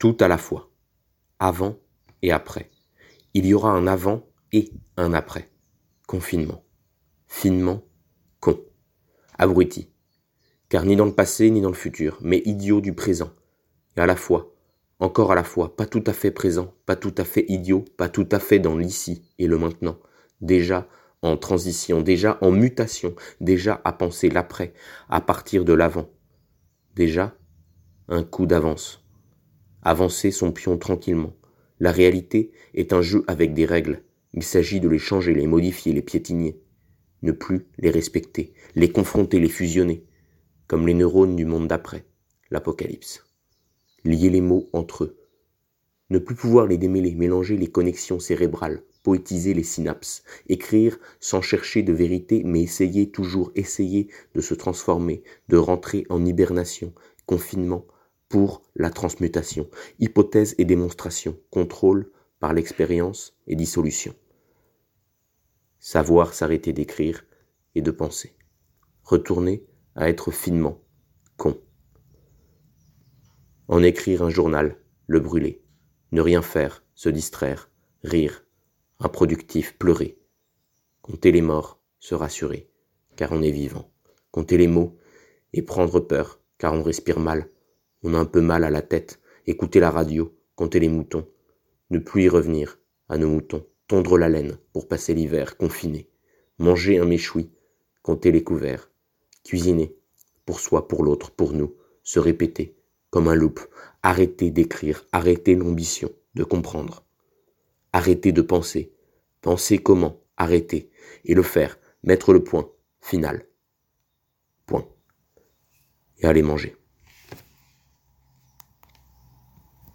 Tout à la fois. Avant et après. Il y aura un avant et un après. Confinement. Finement. Con. Abruti. Car ni dans le passé ni dans le futur, mais idiot du présent. Et à la fois, encore à la fois, pas tout à fait présent, pas tout à fait idiot, pas tout à fait dans l'ici et le maintenant. Déjà en transition, déjà en mutation, déjà à penser l'après, à partir de l'avant. Déjà un coup d'avance. Avancer son pion tranquillement. La réalité est un jeu avec des règles. Il s'agit de les changer, les modifier, les piétiner. Ne plus les respecter, les confronter, les fusionner, comme les neurones du monde d'après, l'apocalypse. Lier les mots entre eux. Ne plus pouvoir les démêler, mélanger les connexions cérébrales, poétiser les synapses, écrire sans chercher de vérité, mais essayer, toujours essayer de se transformer, de rentrer en hibernation, confinement, pour la transmutation, hypothèse et démonstration, contrôle par l'expérience et dissolution. Savoir s'arrêter d'écrire et de penser. Retourner à être finement con. En écrire un journal, le brûler, ne rien faire, se distraire, rire, improductif, pleurer. Compter les morts, se rassurer, car on est vivant. Compter les mots et prendre peur, car on respire mal, on a un peu mal à la tête, écouter la radio, compter les moutons, ne plus y revenir, à nos moutons, tondre la laine pour passer l'hiver confiné, manger un méchoui, compter les couverts, cuisiner, pour soi, pour l'autre, pour nous, se répéter, comme un loup, arrêter d'écrire, arrêter l'ambition de comprendre, arrêter de penser, penser comment, arrêter, et le faire, mettre le point, final. Point. Et aller manger.